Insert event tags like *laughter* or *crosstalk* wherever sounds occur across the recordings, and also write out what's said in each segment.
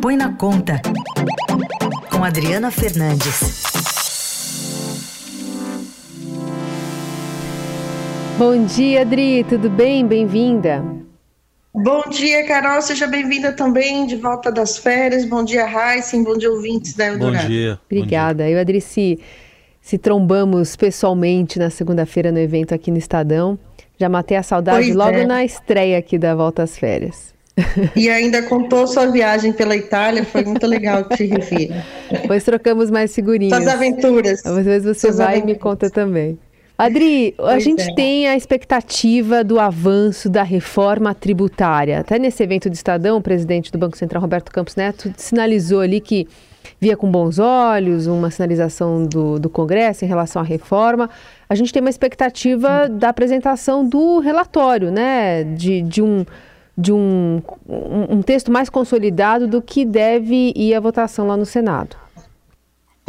Põe na Conta, com Adriana Fernandes. Bom dia, Adri, tudo bem? Bem-vinda. Bom dia, Carol, seja bem-vinda também de volta das férias. Bom dia, Heisen, bom dia, ouvintes da Eldorado. Bom dia. Obrigada. Bom dia. Eu e Adri se, se trombamos pessoalmente na segunda-feira no evento aqui no Estadão. Já matei a saudade Pois logo é. na estreia aqui da Volta às Férias. E ainda contou sua viagem pela Itália, foi muito legal te rever. Depois trocamos mais figurinhas. Suas aventuras. Às vezes você Suas vai e me aventuras. conta também. Adri, a Pois gente é. tem a expectativa do avanço da reforma tributária. Até nesse evento do Estadão, o presidente do Banco Central, Roberto Campos Neto, sinalizou ali que via com bons olhos uma sinalização do, do Congresso em relação à reforma. A gente tem uma expectativa da apresentação do relatório, né? De, de um de um, um, um texto mais consolidado do que deve ir à votação lá no Senado.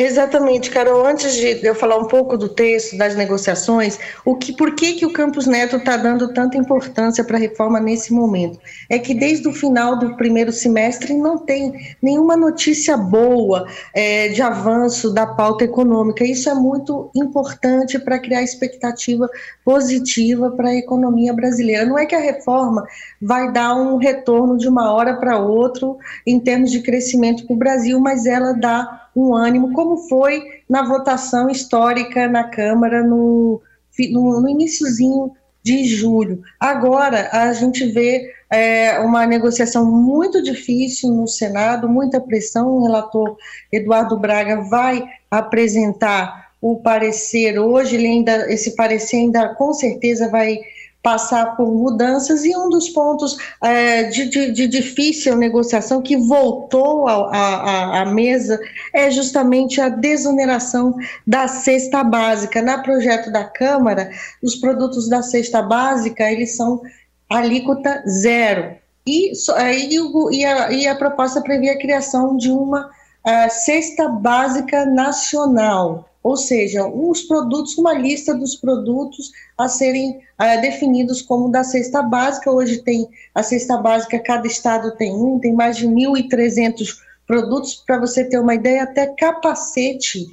Exatamente, Carol. Antes de eu falar um pouco do texto, das negociações, o que, por que, que o Campos Neto está dando tanta importância para a reforma nesse momento? É que desde o final do primeiro semestre não tem nenhuma notícia boa é, de avanço da pauta econômica. Isso é muito importante para criar expectativa positiva para a economia brasileira. Não é que a reforma vai dar um retorno de uma hora para outra em termos de crescimento para o Brasil, mas ela dá um ânimo, como foi na votação histórica na Câmara no, no, no iniciozinho de julho. Agora a gente vê é, uma negociação muito difícil no Senado, muita pressão. O relator Eduardo Braga vai apresentar o parecer hoje. Ele ainda, esse parecer ainda com certeza vai passar por mudanças e um dos pontos é, de, de- de difícil negociação que voltou à- mesa é justamente a desoneração da cesta básica. Na projeto da Câmara, os produtos da cesta básica, eles são alíquota zero. E, o- e, a, e a proposta previa a criação de uma ah, cesta básica nacional, ou seja, os produtos, uma lista dos produtos a serem ah, definidos como da cesta básica. Hoje tem a cesta básica, cada estado tem um, tem mais de 1.300 produtos, para você ter uma ideia, até capacete,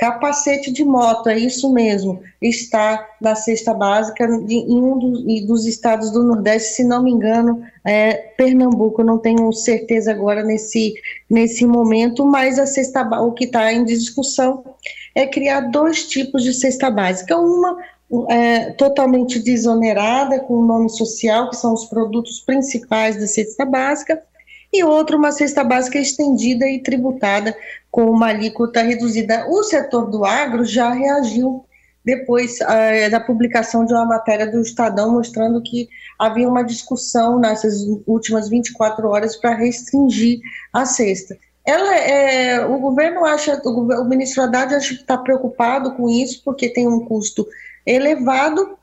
capacete de moto, é isso mesmo, está na cesta básica de- em um dos, dos estados do Nordeste, se não me engano, é Pernambuco, não tenho certeza agora nesse, nesse momento, mas a cesta, o que está em discussão é criar dois tipos de cesta básica, uma é, totalmente desonerada, com o nome social, que são os produtos principais da cesta básica, e outra, uma cesta básica estendida e tributada com uma alíquota reduzida. O setor do agro já reagiu depois eh, da publicação de uma matéria do Estadão mostrando que havia uma discussão nessas últimas 24 horas para restringir a cesta. Ela, é, o governo acha, o, o ministro Haddad acha que está preocupado com isso porque tem um custo elevado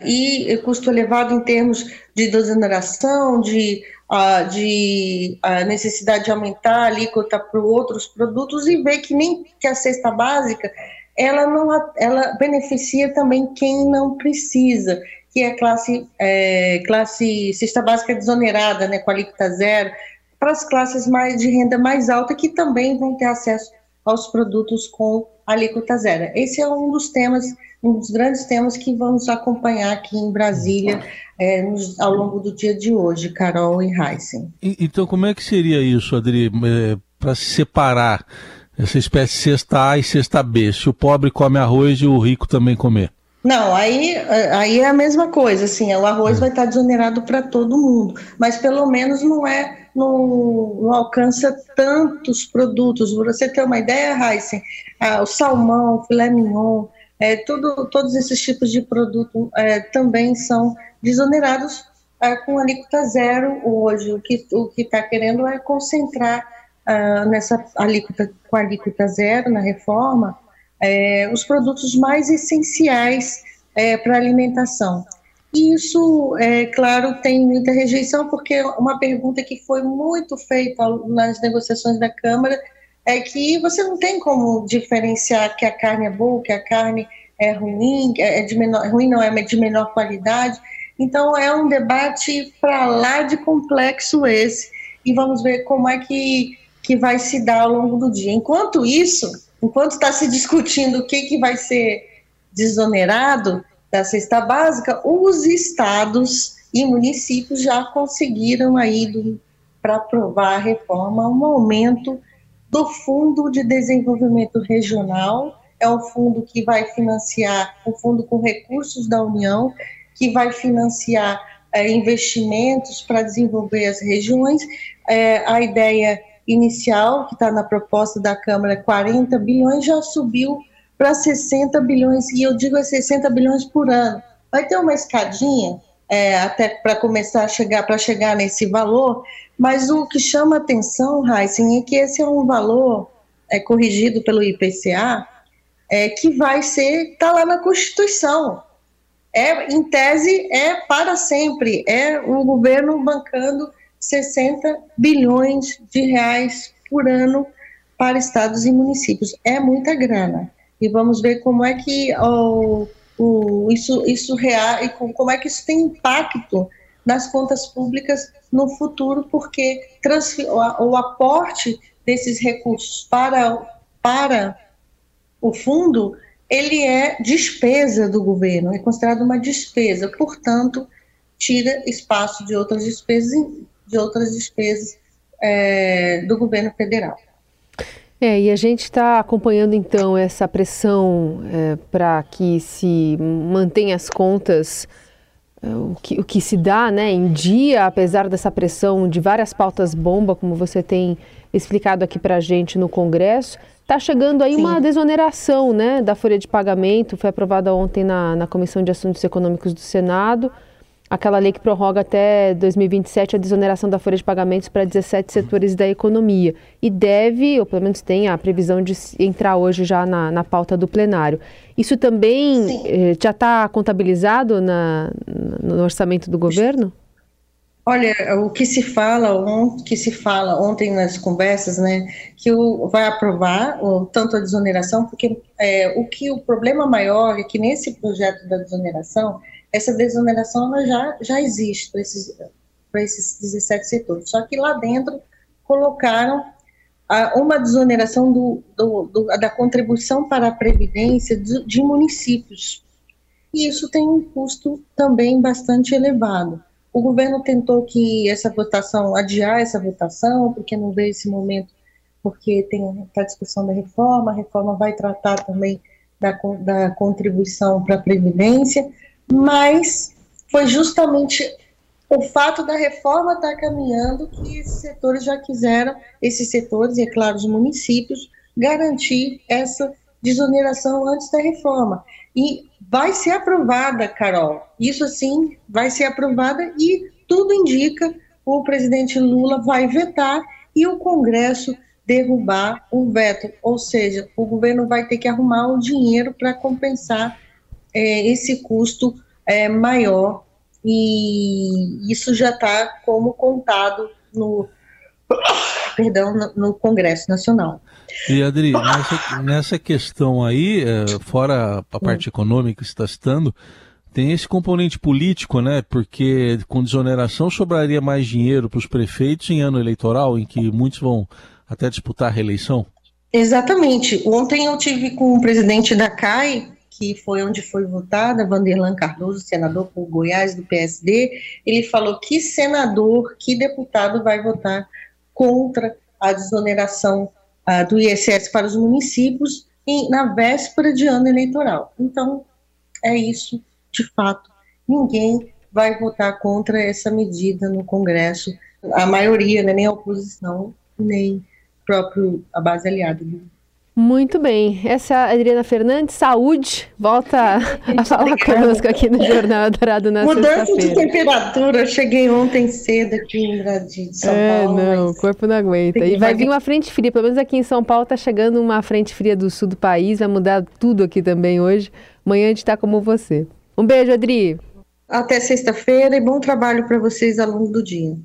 e custo elevado em termos de desoneração, de, ah, de ah, necessidade de aumentar a alíquota para outros produtos e ver que nem que a cesta básica ela não ela beneficia também quem não precisa, que é a classe é, classe cesta básica desonerada, né, com alíquota zero, para as classes mais de renda mais alta que também vão ter acesso aos produtos com alíquota zero. Esse é um dos temas, um dos grandes temas que vamos acompanhar aqui em Brasília é, nos- ao longo do dia de hoje, Carol e Heisen. Então, como é que seria isso, Adri, para se separar essa espécie de cesta A e cesta B? Se o pobre come arroz e o rico também comer? Não, aí, aí é a mesma coisa, assim, o arroz vai estar desonerado para todo mundo, mas pelo menos não é, não, não alcança tantos produtos. Pra você ter uma ideia, Heisen, ah, o salmão, o filé mignon, é, tudo, todos esses tipos de produto é, também são desonerados é, com alíquota zero hoje. O que o está querendo é concentrar ah, nessa alíquota, com alíquota zero na reforma, é, os produtos mais essenciais é, para alimentação. E isso, é claro, tem muita rejeição, porque uma pergunta que foi muito feita nas negociações da Câmara é que você não tem como diferenciar que a carne é boa, que a carne é ruim, é de menor, ruim não é de menor qualidade. Então é um debate para lá de complexo esse e vamos ver como é que, que vai se dar ao longo do dia. Enquanto isso, enquanto está se discutindo o que, que vai ser desonerado da cesta básica, os estados e municípios já conseguiram aí para aprovar a reforma um aumento do Fundo de Desenvolvimento Regional, é um fundo que vai financiar, um fundo com recursos da União, que vai financiar é, investimentos para desenvolver as regiões. É, a ideia inicial, que está na proposta da Câmara, 40 bilhões, já subiu para 60 bilhões, e eu digo é 60 bilhões por ano. Vai ter uma escadinha é, até para começar a chegar, para chegar nesse valor, mas o que chama atenção, Heisen, é que esse é um valor é, corrigido pelo IPCA, é, que vai ser, está lá na Constituição é, em tese, é para sempre, é o governo bancando 60 bilhões de reais por ano para estados e municípios. É muita grana. E vamos ver como é que o, o, isso, isso real, e como é que isso tem impacto nas contas públicas no futuro, porque o, o aporte desses recursos para, para o fundo ele é despesa do governo, é considerado uma despesa, portanto, tira espaço de outras despesas, de outras despesas é, do governo federal. É, e a gente está acompanhando então essa pressão é, para que se mantenha as contas, é, o, que, o que se dá né, em dia, apesar dessa pressão de várias pautas bomba, como você tem explicado aqui para a gente no Congresso. Está chegando aí Sim. uma desoneração né, da folha de pagamento, foi aprovada ontem na, na Comissão de Assuntos Econômicos do Senado, aquela lei que prorroga até 2027 a desoneração da folha de pagamentos para 17 setores da economia. E deve, ou pelo menos tem a previsão de entrar hoje já na, na pauta do plenário. Isso também eh, já está contabilizado na, no orçamento do governo? Olha, o que se fala, que se fala ontem nas conversas, né, que o, vai aprovar o, tanto a desoneração, porque é, o que o problema maior é que nesse projeto da desoneração, essa desoneração já, já existe para esses, esses 17 setores, só que lá dentro colocaram a, uma desoneração do, do, do, da contribuição para a Previdência de, de municípios, e isso tem um custo também bastante elevado. O governo tentou que essa votação, adiar essa votação, porque não veio esse momento, porque tem a discussão da reforma, a reforma vai tratar também da, da contribuição para a Previdência, mas foi justamente o fato da reforma estar tá caminhando que esses setores já quiseram, esses setores, e é claro, os municípios, garantir essa desoneração antes da reforma. E vai ser aprovada, Carol. Isso sim vai ser aprovada e tudo indica o presidente Lula vai vetar e o Congresso derrubar o veto. Ou seja, o governo vai ter que arrumar o dinheiro para compensar é, esse custo é, maior. E isso já está como contado no, perdão, no, no Congresso Nacional. E Adri, nessa, nessa questão aí, é, fora a parte econômica que está citando, tem esse componente político, né? Porque com desoneração sobraria mais dinheiro para os prefeitos em ano eleitoral, em que muitos vão até disputar a reeleição? Exatamente. Ontem eu tive com o presidente da CAI, que foi onde foi votada, Vanderlan Cardoso, senador por Goiás do PSD. Ele falou que senador, que deputado vai votar contra a desoneração uh, do ISS para os municípios em, na véspera de ano eleitoral. Então, é isso, de fato. Ninguém vai votar contra essa medida no Congresso. A maioria, né, nem a oposição, nem próprio a base aliada do muito bem. Essa é a Adriana Fernandes, saúde, volta *laughs* a falar conosco aqui no Jornal Dourado na Mudança de temperatura, eu cheguei ontem cedo aqui em Brasília, São é, Paulo. Não, o corpo não aguenta. E vai vir uma frente fria, pelo menos aqui em São Paulo está chegando uma frente fria do sul do país, vai mudar tudo aqui também hoje. Amanhã a gente está como você. Um beijo, Adri. Até sexta-feira e bom trabalho para vocês ao longo do dia.